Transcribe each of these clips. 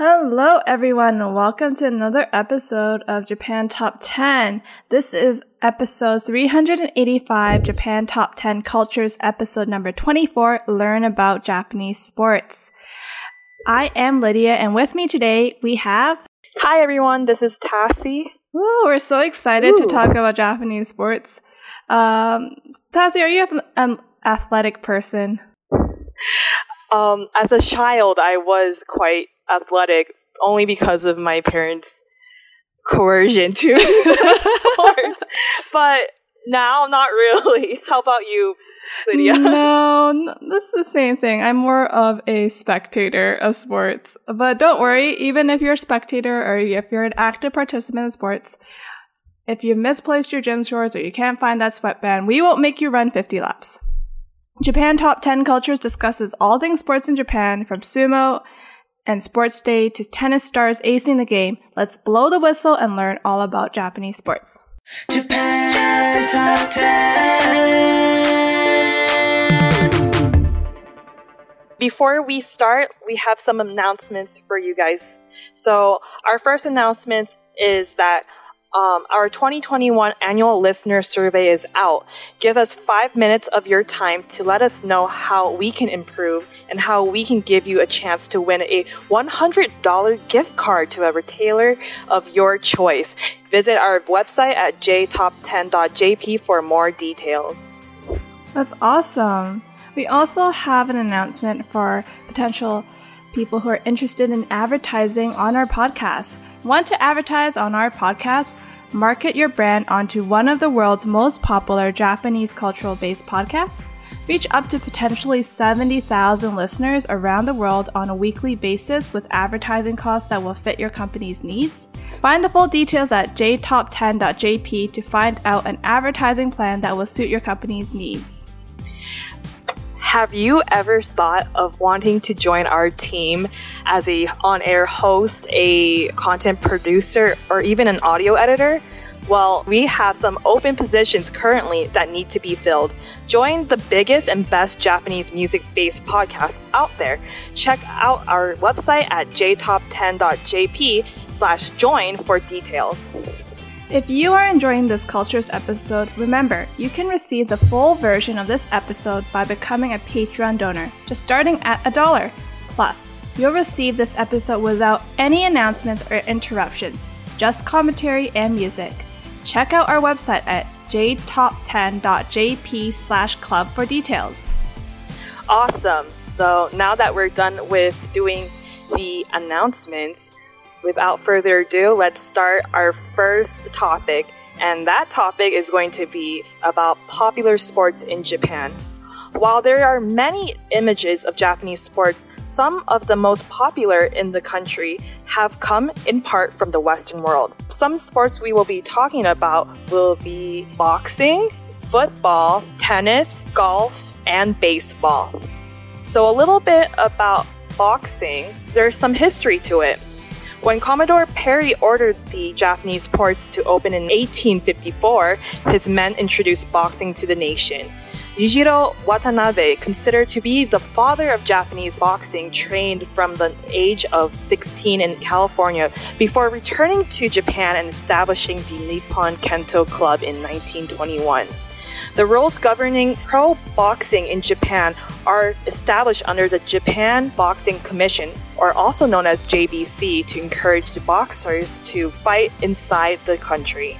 Hello, everyone, and welcome to another episode of Japan Top 10. This is episode 385, Japan Top 10 Cultures, episode number 24, Learn About Japanese Sports. I am Lydia, and with me today we have. Hi, everyone, this is Tassie. Woo, we're so excited Ooh. to talk about Japanese sports. Um, Tassie, are you an athletic person? Um, as a child, I was quite athletic only because of my parents' coercion to sports. But now, not really. How about you, Lydia? No, that's the same thing. I'm more of a spectator of sports. But don't worry, even if you're a spectator or if you're an active participant in sports, if you misplaced your gym shorts or you can't find that sweatband, we won't make you run 50 laps. Japan Top 10 Cultures discusses all things sports in Japan, from sumo and sports day to tennis stars acing the game, let's blow the whistle and learn all about Japanese sports. Japan Top 10. Before we start, we have some announcements for you guys. So, our first announcement is that um, our 2021 annual listener survey is out. Give us five minutes of your time to let us know how we can improve and how we can give you a chance to win a $100 gift card to a retailer of your choice. Visit our website at jtop10.jp for more details. That's awesome. We also have an announcement for potential people who are interested in advertising on our podcast. Want to advertise on our podcast? Market your brand onto one of the world's most popular Japanese cultural based podcasts? Reach up to potentially 70,000 listeners around the world on a weekly basis with advertising costs that will fit your company's needs? Find the full details at jtop10.jp to find out an advertising plan that will suit your company's needs. Have you ever thought of wanting to join our team as a on-air host, a content producer, or even an audio editor? Well, we have some open positions currently that need to be filled. Join the biggest and best Japanese music based podcast out there. Check out our website at jtop10.jp slash join for details. If you are enjoying this Cultures episode, remember, you can receive the full version of this episode by becoming a Patreon donor, just starting at a dollar. Plus, you'll receive this episode without any announcements or interruptions, just commentary and music. Check out our website at jtop10.jp slash club for details. Awesome. So now that we're done with doing the announcements, without further ado, let's start our first topic. And that topic is going to be about popular sports in Japan. While there are many images of Japanese sports, some of the most popular in the country have come in part from the Western world. Some sports we will be talking about will be boxing, football, tennis, golf, and baseball. So, a little bit about boxing, there's some history to it. When Commodore Perry ordered the Japanese ports to open in 1854, his men introduced boxing to the nation. Yujiro Watanabe, considered to be the father of Japanese boxing, trained from the age of 16 in California before returning to Japan and establishing the Nippon Kento Club in 1921. The rules governing pro boxing in Japan are established under the Japan Boxing Commission, or also known as JBC, to encourage the boxers to fight inside the country.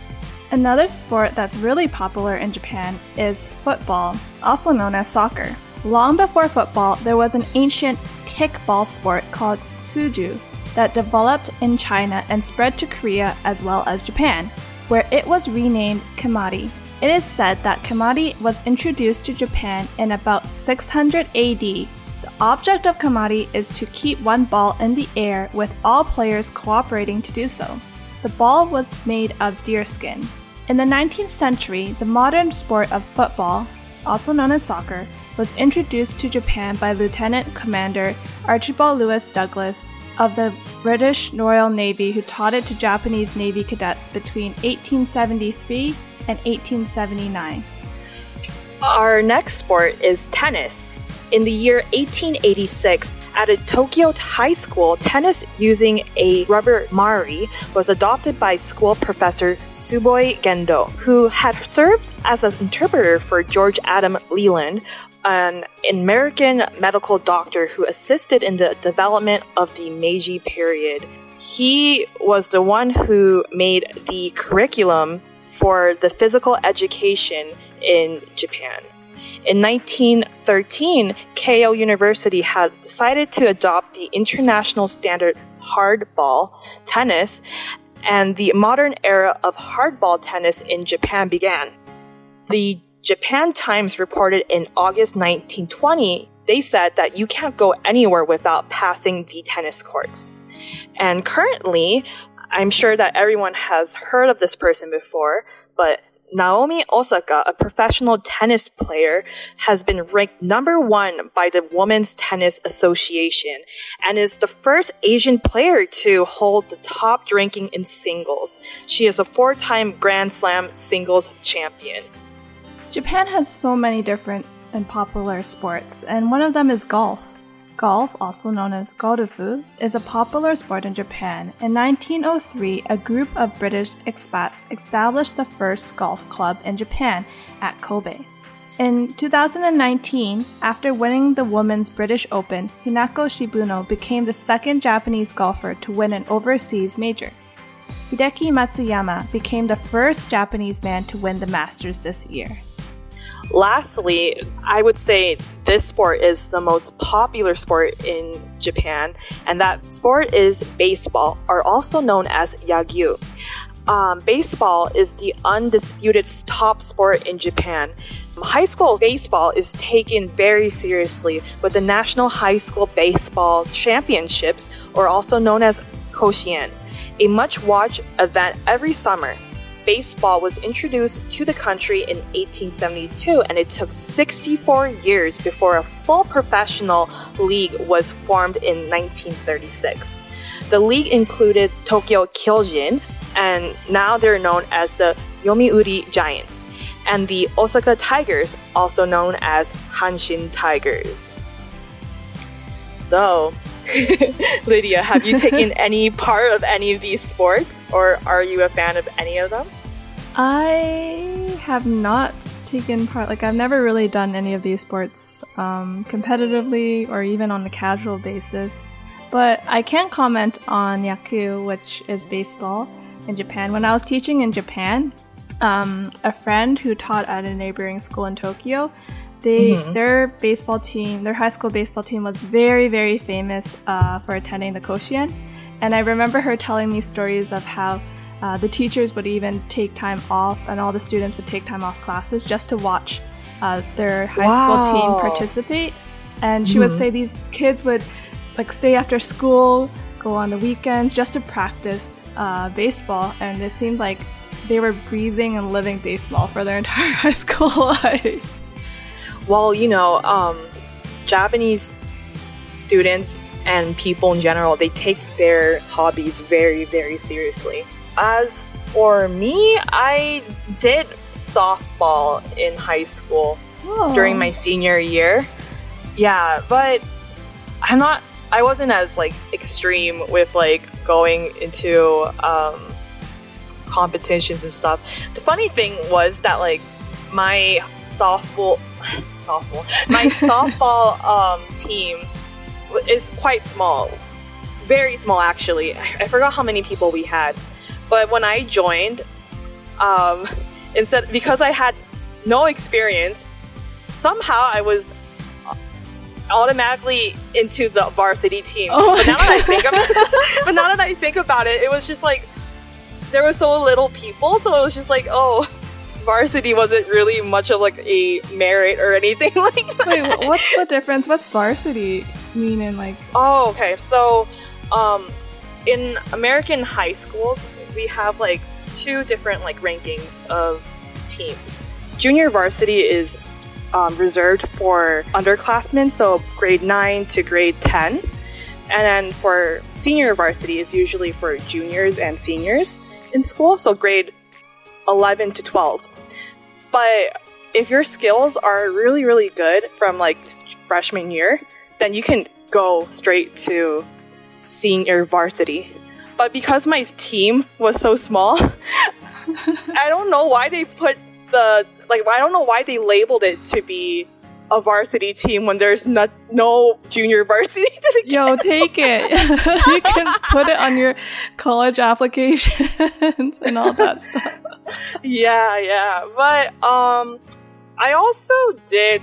Another sport that's really popular in Japan is football, also known as soccer. Long before football, there was an ancient kickball sport called suju that developed in China and spread to Korea as well as Japan, where it was renamed kemari. It is said that kemari was introduced to Japan in about 600 AD. The object of kemari is to keep one ball in the air with all players cooperating to do so. The ball was made of deerskin. In the 19th century, the modern sport of football, also known as soccer, was introduced to Japan by Lieutenant Commander Archibald Lewis Douglas of the British Royal Navy, who taught it to Japanese Navy cadets between 1873 and 1879. Our next sport is tennis. In the year 1886, at a Tokyo high school, tennis using a rubber mari was adopted by school professor Tsuboi Gendo, who had served as an interpreter for George Adam Leland, an American medical doctor who assisted in the development of the Meiji period. He was the one who made the curriculum for the physical education in Japan. In 1913, Keio University had decided to adopt the international standard hardball tennis, and the modern era of hardball tennis in Japan began. The Japan Times reported in August 1920, they said that you can't go anywhere without passing the tennis courts. And currently, I'm sure that everyone has heard of this person before, but Naomi Osaka, a professional tennis player, has been ranked number one by the Women's Tennis Association and is the first Asian player to hold the top ranking in singles. She is a four time Grand Slam singles champion. Japan has so many different and popular sports, and one of them is golf. Golf, also known as gorufu, is a popular sport in Japan. In 1903, a group of British expats established the first golf club in Japan at Kobe. In 2019, after winning the Women's British Open, Hinako Shibuno became the second Japanese golfer to win an overseas major. Hideki Matsuyama became the first Japanese man to win the Masters this year. Lastly, I would say this sport is the most popular sport in Japan, and that sport is baseball, or also known as yakyu. Um, baseball is the undisputed top sport in Japan. High school baseball is taken very seriously with the National High School Baseball Championships, or also known as Koshien, a much watched event every summer baseball was introduced to the country in 1872, and it took 64 years before a full professional league was formed in 1936. The league included Tokyo Kyojin, and now they're known as the Yomiuri Giants, and the Osaka Tigers, also known as Hanshin Tigers. So, Lydia, have you taken any part of any of these sports, or are you a fan of any of them? I have not taken part, like, I've never really done any of these sports um, competitively or even on a casual basis. But I can comment on yakyu, which is baseball in Japan. When I was teaching in Japan, um, a friend who taught at a neighboring school in Tokyo, they mm-hmm. their baseball team, their high school baseball team, was very very famous uh, for attending the Koshien, and I remember her telling me stories of how uh, the teachers would even take time off, and all the students would take time off classes just to watch uh, their high wow. school team participate. And she mm. would say these kids would like stay after school, go on the weekends just to practice uh, baseball, and it seemed like they were breathing and living baseball for their entire high school life. Well, you know, um, Japanese students and people in general, they take their hobbies very, very seriously. As for me, I did softball in high school Oh. during my senior year. Yeah, but I'm not. I wasn't as like extreme with like going into um, competitions and stuff. The funny thing was that like my softball, softball, my softball um, team is quite small, very small actually. I, I forgot how many people we had, but when I joined, um, instead because I had no experience, somehow I was automatically into the varsity team. Oh but now that I think about but now that I think about it, it was just like there were so little people, so it was just like, oh, varsity wasn't really much of like a merit or anything like that. Wait, what's the difference? What's varsity mean in like? Oh, okay. So, um, in American high schools, we have like two different like rankings of teams. Junior varsity is um, reserved for underclassmen, so grade nine to grade ten, and then for senior varsity is usually for juniors and seniors in school, so grade eleven to twelve. But if your skills are really really good from like freshman year, then you can go straight to senior varsity. But because my team was so small, I don't know why they put the like I don't know why they labeled it to be a varsity team when there's not no junior varsity. Yo, take it. you can put it on your college applications and all that stuff. yeah, yeah. But um I also did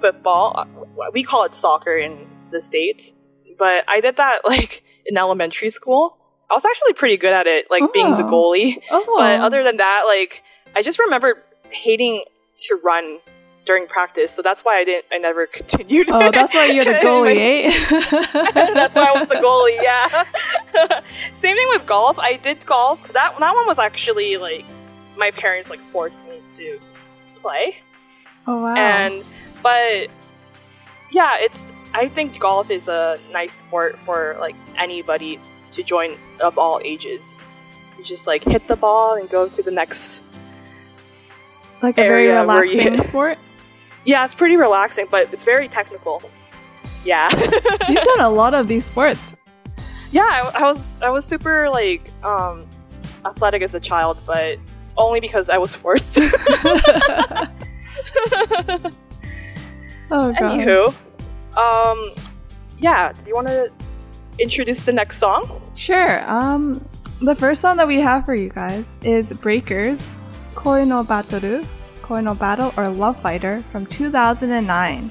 football. We call it soccer in the states, but I did that like in elementary school. I was actually pretty good at it, like being the Oh. goalie. Oh, But other than that, like I just remember hating to run during practice, so that's why I didn't. I never continued. oh, that's why you're the goalie, eh? that's why I was the goalie. Yeah. Same thing with golf. I did golf. That that one was actually like my parents like forced me to play, Oh wow. and but yeah, it's. I think golf is a nice sport for like anybody to join of all ages. You just like hit the ball and go to the next like a very area where you- relaxing sport. Yeah, it's pretty relaxing, but it's very technical. Yeah. You've done a lot of these sports. yeah, I, I was I was super like um athletic as a child, but only because I was forced. Oh god. Anywho, um yeah, do you want to introduce the next song? Sure. Um, the first song that we have for you guys is BREAKERZ, Koi no Batoru, Koi no Battle or Love Fighter from 2009.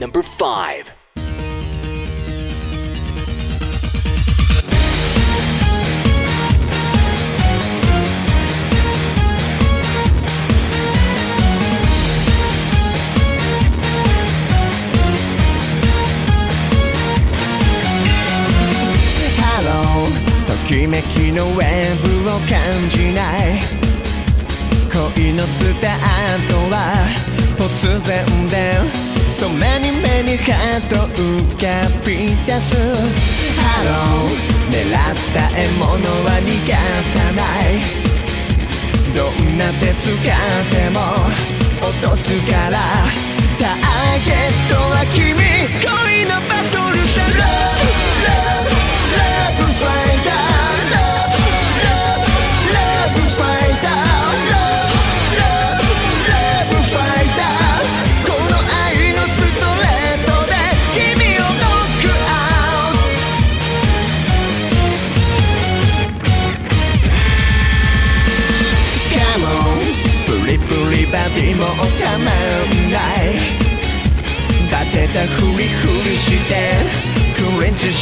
Number 5. きめきのウェブを感じない。恋のスタートは突然でそめに目にハート浮かび出すハロー狙った獲物は逃がさないどんな手使っても落とすからターゲットは君恋のバトルさ Love, love, love fight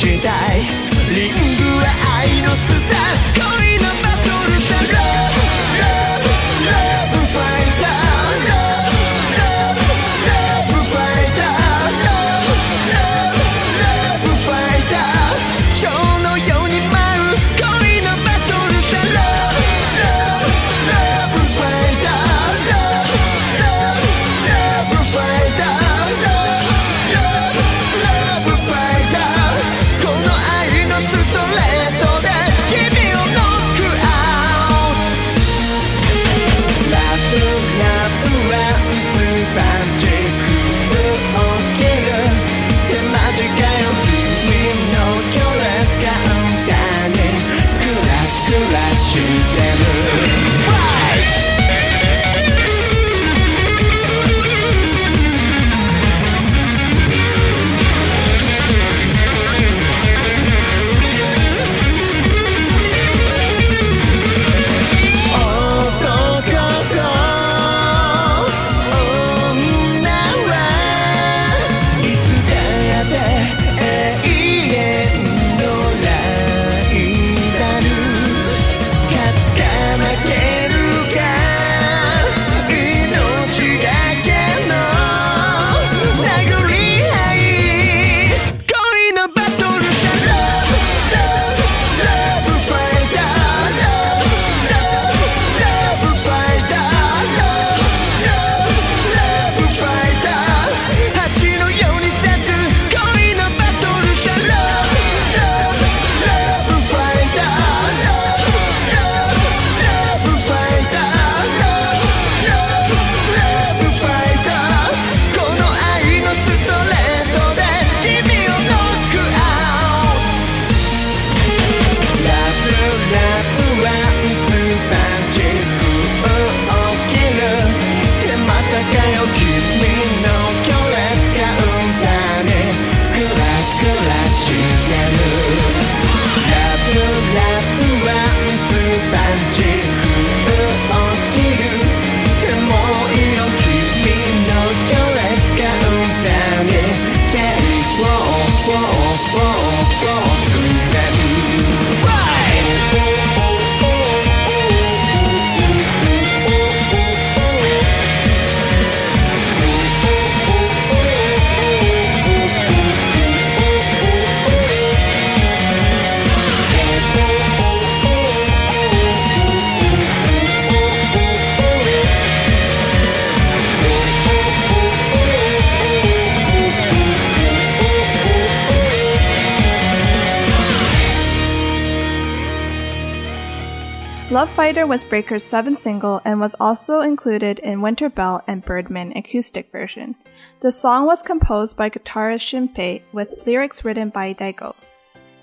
したい。リングは愛のすさ恋のバトル。Was Breaker's seventh single and was also included in Winter Bell and Birdman acoustic version. The song was composed by guitarist Shinpei with lyrics written by Daigo.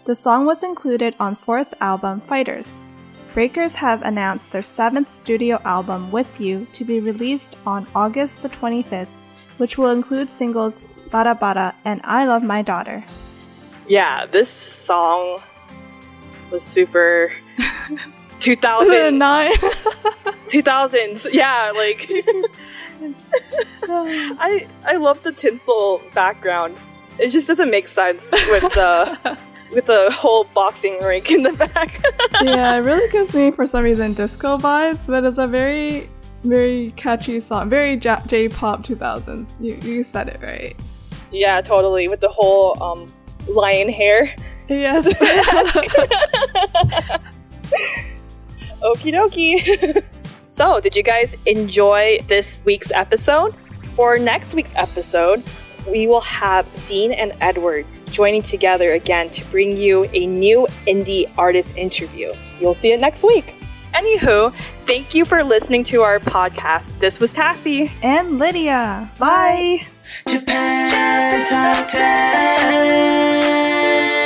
The song was included on fourth album Fighters. BREAKERZ have announced their seventh studio album With You to be released on August the 25th, which will include singles Bada Bada and I Love My Daughter. Yeah, this song was super 2000 Nine. 2000s. Yeah, like I I love the tinsel background. It just doesn't make sense with the with the whole boxing rink in the back. yeah, it really gives me, for some reason, disco vibes, but it's a very, very catchy song. Very J- J-pop 2000s. You, you said it right. yeah, totally. With the whole um lion hair Yes. Okie dokie. so, did you guys enjoy this week's episode? For next week's episode, we will have Dean and Edward joining together again to bring you a new indie artist interview. You'll see it next week. Anywho, thank you for listening to our podcast. This was Tassie. and Lydia. Bye. Japan Top 10.